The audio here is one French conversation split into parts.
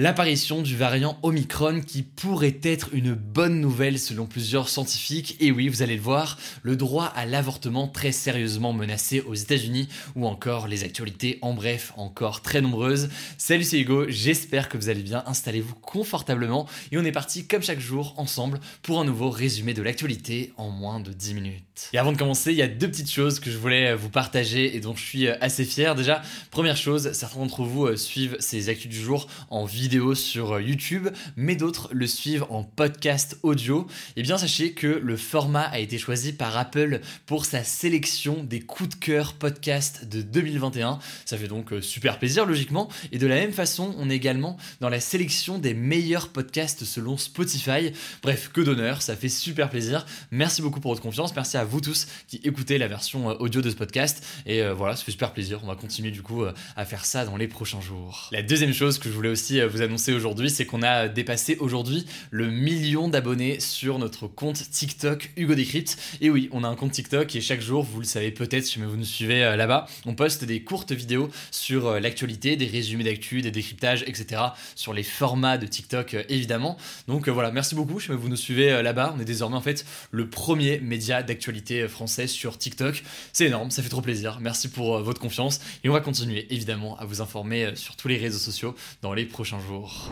L'apparition du variant Omicron qui pourrait être une bonne nouvelle selon plusieurs scientifiques. Et oui, vous allez le voir, le droit à l'avortement très sérieusement menacé aux États-Unis ou encore les actualités en bref encore très nombreuses. Salut, c'est Hugo, j'espère que vous allez bien. Installez-vous confortablement et on est parti comme chaque jour ensemble pour un nouveau résumé de l'actualité en moins de 10 minutes. Et avant de commencer, il y a deux petites choses que je voulais vous partager et dont je suis assez fier. Déjà, première chose, certains d'entre vous euh, suivent ces actus du jour en vidéo sur euh, YouTube, mais d'autres le suivent en podcast audio, eh bien sachez que le format a été choisi par Apple pour sa sélection des coups de cœur podcast de 2021. Ça fait donc euh, super plaisir logiquement, et de la même façon, on est également dans la sélection des meilleurs podcasts selon Spotify. Bref, que d'honneur, ça fait super plaisir. Merci beaucoup pour votre confiance, merci à vous tous qui écoutez la version euh, audio de ce podcast, et voilà, ça fait super plaisir. On va continuer du coup à faire ça dans les prochains jours. La deuxième chose que je voulais aussi vous annoncer aujourd'hui, c'est qu'on a dépassé aujourd'hui le million d'abonnés sur notre compte TikTok Hugo Décrypte. Et oui, on a un compte TikTok et chaque jour, vous le savez peut-être si vous nous suivez euh, là-bas, on poste des courtes vidéos sur euh, l'actualité, des résumés d'actu, des décryptages, etc. sur les formats de TikTok euh, évidemment. Donc voilà, merci beaucoup si vous nous suivez là-bas. On est désormais en fait le premier média d'actualité français sur TikTok. C'est énorme, ça fait trop plaisir. Merci pour votre confiance et on va continuer évidemment à vous informer sur tous les réseaux sociaux dans les prochains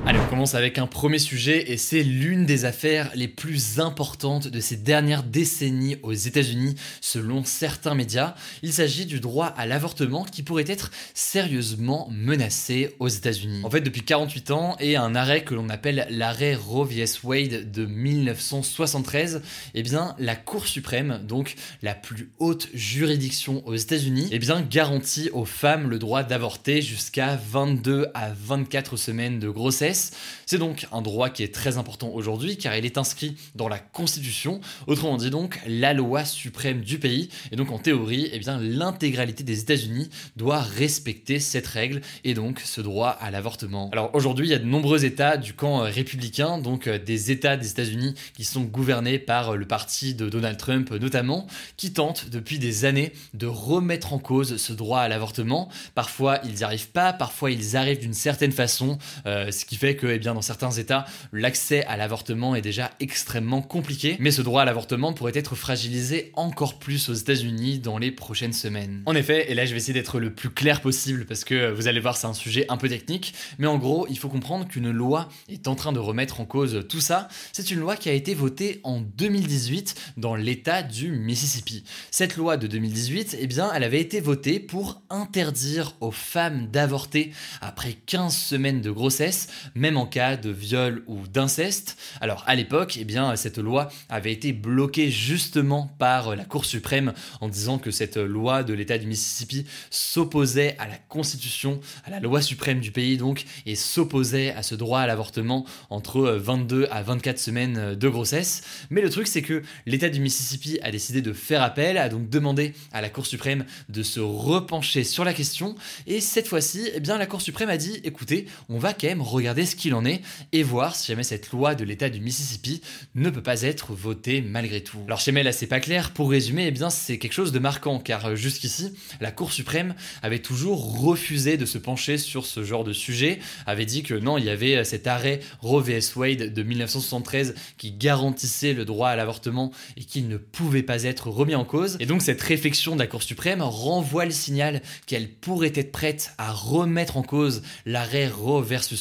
Allez, on commence avec un premier sujet et c'est l'une des affaires les plus importantes de ces dernières décennies aux États-Unis selon certains médias. Il s'agit du droit à l'avortement qui pourrait être sérieusement menacé aux États-Unis. En fait, depuis 48 ans et un arrêt que l'on appelle l'arrêt Roe vs Wade de 1973, eh bien la Cour suprême, donc la plus haute juridiction aux États-Unis, eh bien garantit aux femmes le droit d'avorter jusqu'à 22 à 24 semaines de grossesse. C'est donc un droit qui est très important aujourd'hui car il est inscrit dans la Constitution, autrement dit donc la loi suprême du pays. Et donc en théorie, eh bien l'intégralité des États-Unis doit respecter cette règle et donc ce droit à l'avortement. Alors aujourd'hui, il y a de nombreux États du camp républicain, donc euh, des États des États-Unis qui sont gouvernés par euh, le parti de Donald Trump notamment, qui tentent depuis des années de remettre en cause ce droit à l'avortement. Parfois ils n'y arrivent pas, parfois ils arrivent d'une certaine façon. Euh, ce qui fait que eh bien, dans certains États, l'accès à l'avortement est déjà extrêmement compliqué, mais ce droit à l'avortement pourrait être fragilisé encore plus aux États-Unis dans les prochaines semaines. En effet, et là je vais essayer d'être le plus clair possible parce que vous allez voir c'est un sujet un peu technique, mais en gros il faut comprendre qu'une loi est en train de remettre en cause tout ça. C'est une loi qui a été votée en 2018 dans l'État du Mississippi. Cette loi de 2018, eh bien, elle avait été votée pour interdire aux femmes d'avorter après 15 semaines de grossesse même en cas de viol ou d'inceste. Alors à l'époque, eh bien, cette loi avait été bloquée justement par la Cour suprême en disant que cette loi de l'État du Mississippi s'opposait à la Constitution, à la loi suprême du pays donc, et s'opposait à ce droit à l'avortement entre 22 à 24 semaines de grossesse. Mais le truc c'est que l'État du Mississippi a décidé de faire appel, a donc demandé à la Cour suprême de se repencher sur la question, et cette fois-ci, eh bien, la Cour suprême a dit, écoutez, on va quand regarder ce qu'il en est et voir si jamais cette loi de l'État du Mississippi ne peut pas être votée malgré tout. Alors chez là c'est pas clair, pour résumer, eh bien c'est quelque chose de marquant car euh, jusqu'ici, la Cour suprême avait toujours refusé de se pencher sur ce genre de sujet, avait dit que non, il y avait euh, cet arrêt Roe vs Wade de 1973 qui garantissait le droit à l'avortement et qu'il ne pouvait pas être remis en cause. Et donc cette réflexion de la Cour suprême renvoie le signal qu'elle pourrait être prête à remettre en cause l'arrêt Roe versus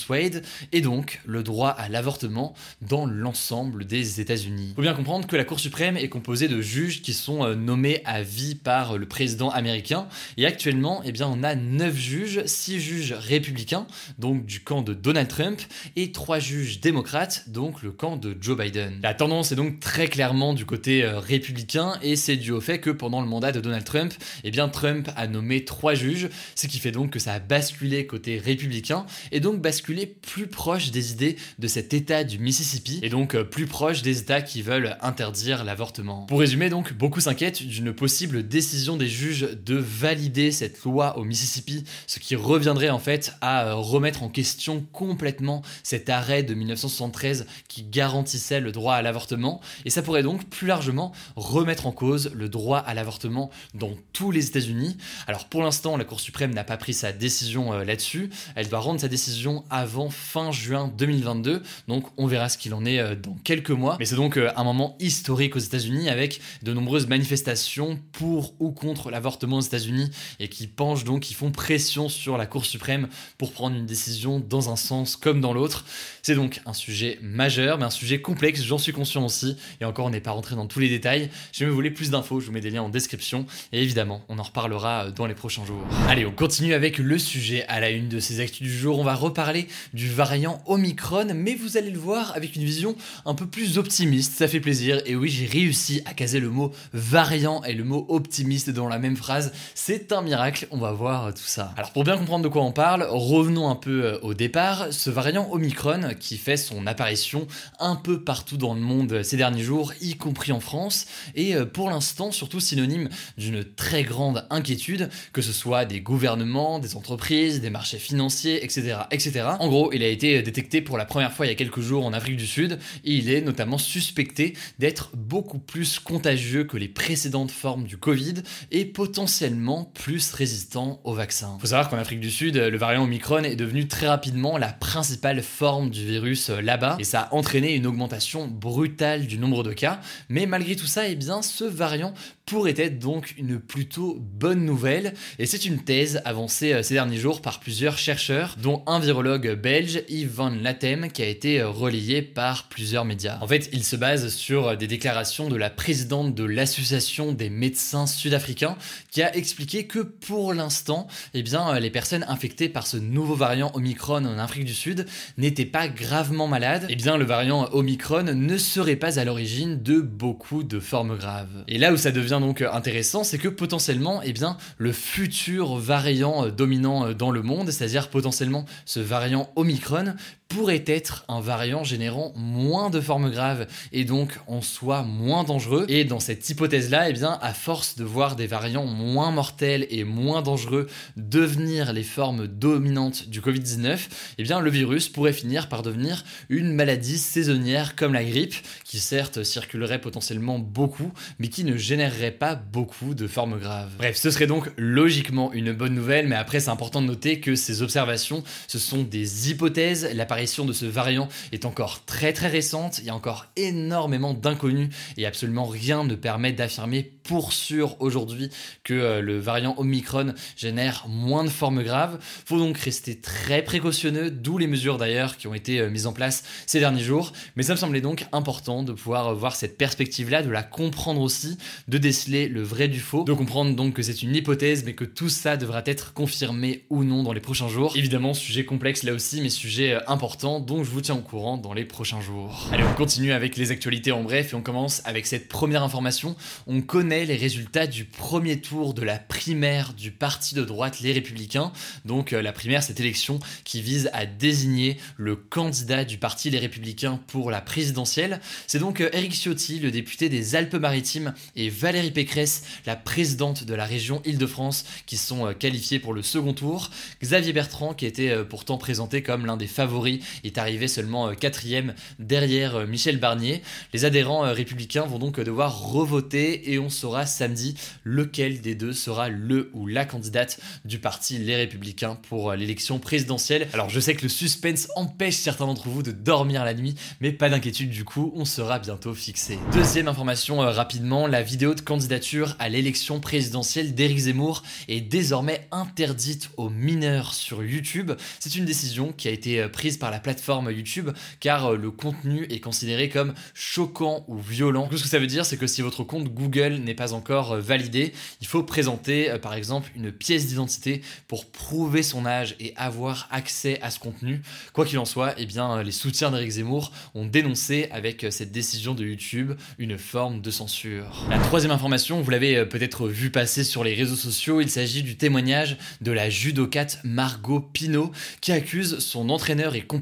et donc le droit à l'avortement dans l'ensemble des États-Unis. Faut bien comprendre que la Cour suprême est composée de juges qui sont euh, nommés à vie par le président américain, et actuellement, eh bien, on a 9 juges, 6 juges républicains, donc du camp de Donald Trump, et 3 juges démocrates, donc le camp de Joe Biden. La tendance est donc très clairement du côté euh, républicain, et c'est dû au fait que pendant le mandat de Donald Trump, eh bien, Trump a nommé 3 juges, ce qui fait donc que ça a basculé côté républicain, et donc basculé plus proche des idées de cet état du Mississippi, et donc euh, plus proche des états qui veulent interdire l'avortement. Pour résumer donc, beaucoup s'inquiètent d'une possible décision des juges de valider cette loi au Mississippi, ce qui reviendrait en fait à euh, remettre en question complètement cet arrêt de 1973 qui garantissait le droit à l'avortement, et ça pourrait donc plus largement remettre en cause le droit à l'avortement dans tous les États-Unis. Alors pour l'instant, la Cour suprême n'a pas pris sa décision euh, là-dessus, elle doit rendre sa décision avant fin juin 2022, donc on verra ce qu'il en est euh, dans quelques mois, mais c'est donc un moment historique aux États-Unis avec de nombreuses manifestations pour ou contre l'avortement aux États-Unis et qui penchent donc, qui font pression sur la Cour suprême pour prendre une décision dans un sens comme dans l'autre. C'est donc un sujet majeur, mais un sujet complexe, j'en suis conscient aussi. Et encore, on n'est pas rentré dans tous les détails. Si vous voulez plus d'infos, je vous mets des liens en description. Et évidemment, on en reparlera euh, dans les prochains jours. Allez, on continue avec le sujet à la une de ces actus du jour. On va reparler du variant Omicron, mais vous allez le voir avec une vision un peu plus optimiste. Ça fait plaisir. Et oui, j'ai réussi à caser le mot variant et le mot optimiste dans la même phrase. C'est un miracle, on va voir tout ça. Alors pour bien comprendre de quoi on parle, revenons un peu euh, au départ. Ce variant Omicron qui fait son apparition un peu partout dans le monde ces derniers jours, y compris en France, est euh, pour l'instant surtout synonyme d'une très grande inquiétude, que ce soit des gouvernements, des entreprises, des marchés financiers, etc. etc. En gros, il a été détecté pour la première fois il y a quelques jours en Afrique du Sud, et il est notamment suspecté d'être beaucoup plus contagieux que les précédentes formes du Covid et potentiellement plus résistant au vaccin. Faut savoir qu'en Afrique du Sud, le variant Omicron est devenu très rapidement la principale forme du virus euh, là-bas et ça a entraîné une augmentation brutale du nombre de cas. Mais malgré tout ça, eh bien, ce variant pourrait être donc une plutôt bonne nouvelle et c'est une thèse avancée euh, ces derniers jours par plusieurs chercheurs dont un virologue belge Yves Van Latem qui a été euh, relayé par plusieurs médias. En fait, il se base sur des déclarations de la présidente de l'association des médecins sud-africains qui a expliqué que pour l'instant, eh bien euh, les personnes infectées par ce nouveau variant Omicron en Afrique du Sud n'étaient pas gravement malades. Eh bien le variant Omicron ne serait pas à l'origine de beaucoup de formes graves. Et là où ça devient donc intéressant, c'est que potentiellement, eh bien, le futur variant euh, dominant euh, dans le monde, c'est-à-dire potentiellement ce variant Omicron, pourrait être un variant générant moins de formes graves et donc en soi moins dangereux. Et dans cette hypothèse-là, eh bien, à force de voir des variants moins mortels et moins dangereux devenir les formes dominantes du Covid-19, eh bien, le virus pourrait finir par devenir une maladie saisonnière comme la grippe, qui certes circulerait potentiellement beaucoup, mais qui ne générerait pas beaucoup de formes graves. Bref, ce serait donc logiquement une bonne nouvelle, mais après c'est important de noter que ces observations, ce sont des hypothèses, l'apparition de ce variant est encore très très récente, il y a encore énormément d'inconnus et absolument rien ne permet d'affirmer pour sûr aujourd'hui que euh, le variant Omicron génère moins de formes graves. Faut donc rester très précautionneux, d'où les mesures d'ailleurs qui ont été euh, mises en place ces derniers jours. Mais ça me semblait donc important de pouvoir voir cette perspective-là, de la comprendre aussi, de déceler le vrai du faux, de comprendre donc que c'est une hypothèse, mais que tout ça devra être confirmé ou non dans les prochains jours. Évidemment, sujet complexe là aussi, mais sujet euh, donc je vous tiens au courant dans les prochains jours. Allez, on continue avec les actualités en bref et on commence avec cette première information. On connaît les résultats du premier tour de la primaire du parti de droite Les Républicains. Donc euh, la primaire, cette élection qui vise à désigner le candidat du parti Les Républicains pour la présidentielle. C'est donc Eric euh, Ciotti, le député des Alpes-Maritimes, et Valérie Pécresse, la présidente de la région Île-de-France, qui sont euh, qualifiés pour le second tour. Xavier Bertrand, qui était pourtant présenté comme l'un des favoris Est arrivé seulement quatrième derrière Michel Barnier. Les adhérents républicains vont donc devoir revoter et on saura samedi lequel des deux sera le ou la candidate du parti Les Républicains pour l'élection présidentielle. Alors je sais que le suspense empêche certains d'entre vous de dormir la nuit, mais pas d'inquiétude du coup, on sera bientôt fixé. Deuxième information rapidement, la vidéo de candidature à l'élection présidentielle d'Éric Zemmour est désormais interdite aux mineurs sur YouTube. C'est une décision qui a été euh, prise par la plateforme YouTube car euh, le contenu est considéré comme choquant ou violent. Ce que ça veut dire, c'est que si votre compte Google n'est pas encore euh, validé, il faut présenter par exemple une pièce d'identité pour prouver son âge et avoir accès à ce contenu. Quoi qu'il en soit, eh bien, les soutiens d'Éric Zemmour ont dénoncé avec cette décision de YouTube une forme de censure. La troisième information, vous l'avez peut-être vu passer sur les réseaux sociaux, il s'agit du témoignage de la judocate Margot Pinault qui accuse son entraîneur et compagnon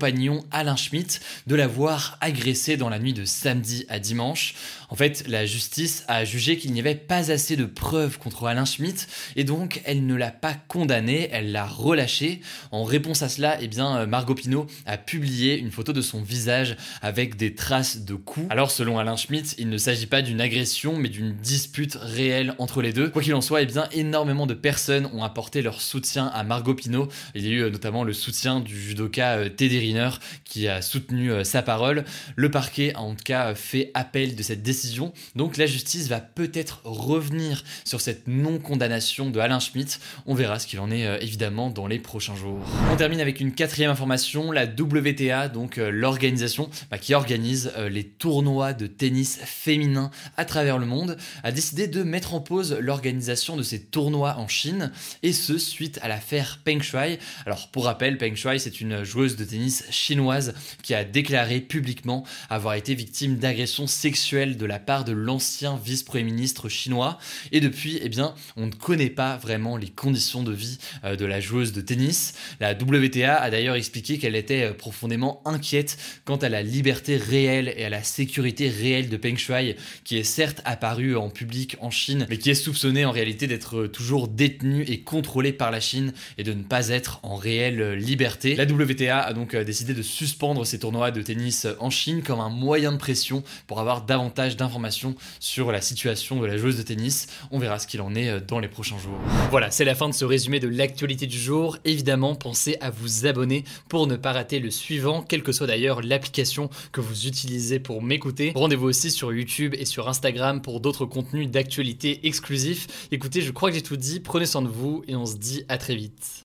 Alain Schmitt de l'avoir agressé dans la nuit de samedi à dimanche. En fait, la justice a jugé qu'il n'y avait pas assez de preuves contre Alain Schmitt et donc elle ne l'a pas condamné, elle l'a relâché. En réponse à cela, eh bien, Margot Pinault a publié une photo de son visage avec des traces de coups. Alors, selon Alain Schmitt, il ne s'agit pas d'une agression mais d'une dispute réelle entre les deux. Quoi qu'il en soit, eh bien, énormément de personnes ont apporté leur soutien à Margot Pinault. Il y a eu euh, notamment le soutien du judoka euh, Teddy Qui a soutenu euh, sa parole. Le parquet a en tout cas fait appel de cette décision. Donc la justice va peut-être revenir sur cette non-condamnation de Alain Schmitt. On verra ce qu'il en est évidemment dans les prochains jours. On termine avec une quatrième information, la WTA, donc l'organisation bah, qui organise les tournois de tennis féminin à travers le monde, a décidé de mettre en pause l'organisation de ces tournois en Chine, et ce suite à l'affaire Peng Shuai. Alors pour rappel, Peng Shuai c'est une joueuse de tennis chinoise qui a déclaré publiquement avoir été victime d'agressions sexuelles de la part de l'ancien vice-premier ministre chinois, et depuis, eh bien, on ne connaît pas vraiment les conditions de vie euh, de la joueuse de tennis. La WTA a d'ailleurs expliqué qu'elle était euh, profondément inquiète quant à la liberté réelle et à la sécurité réelle de Peng Shuai, qui est certes apparu en public en Chine, mais qui est soupçonné en réalité d'être toujours détenu et contrôlé par la Chine et de ne pas être en réelle liberté. La WTA a donc euh, décidé de suspendre ces tournois de tennis en Chine comme un moyen de pression pour avoir davantage d'informations sur la situation de la joueuse de tennis. On verra ce qu'il en est euh, dans les prochains jours. Voilà, c'est la fin de ce résumé de l'actualité du jour. Évidemment, pensez à vous abonner pour ne pas rater le suivant, quelle que soit d'ailleurs l'application que vous utilisez pour m'écouter. Rendez-vous aussi sur YouTube et sur Instagram pour d'autres contenus d'actualité exclusifs. Écoutez, je crois que j'ai tout dit. Prenez soin de vous et on se dit à très vite.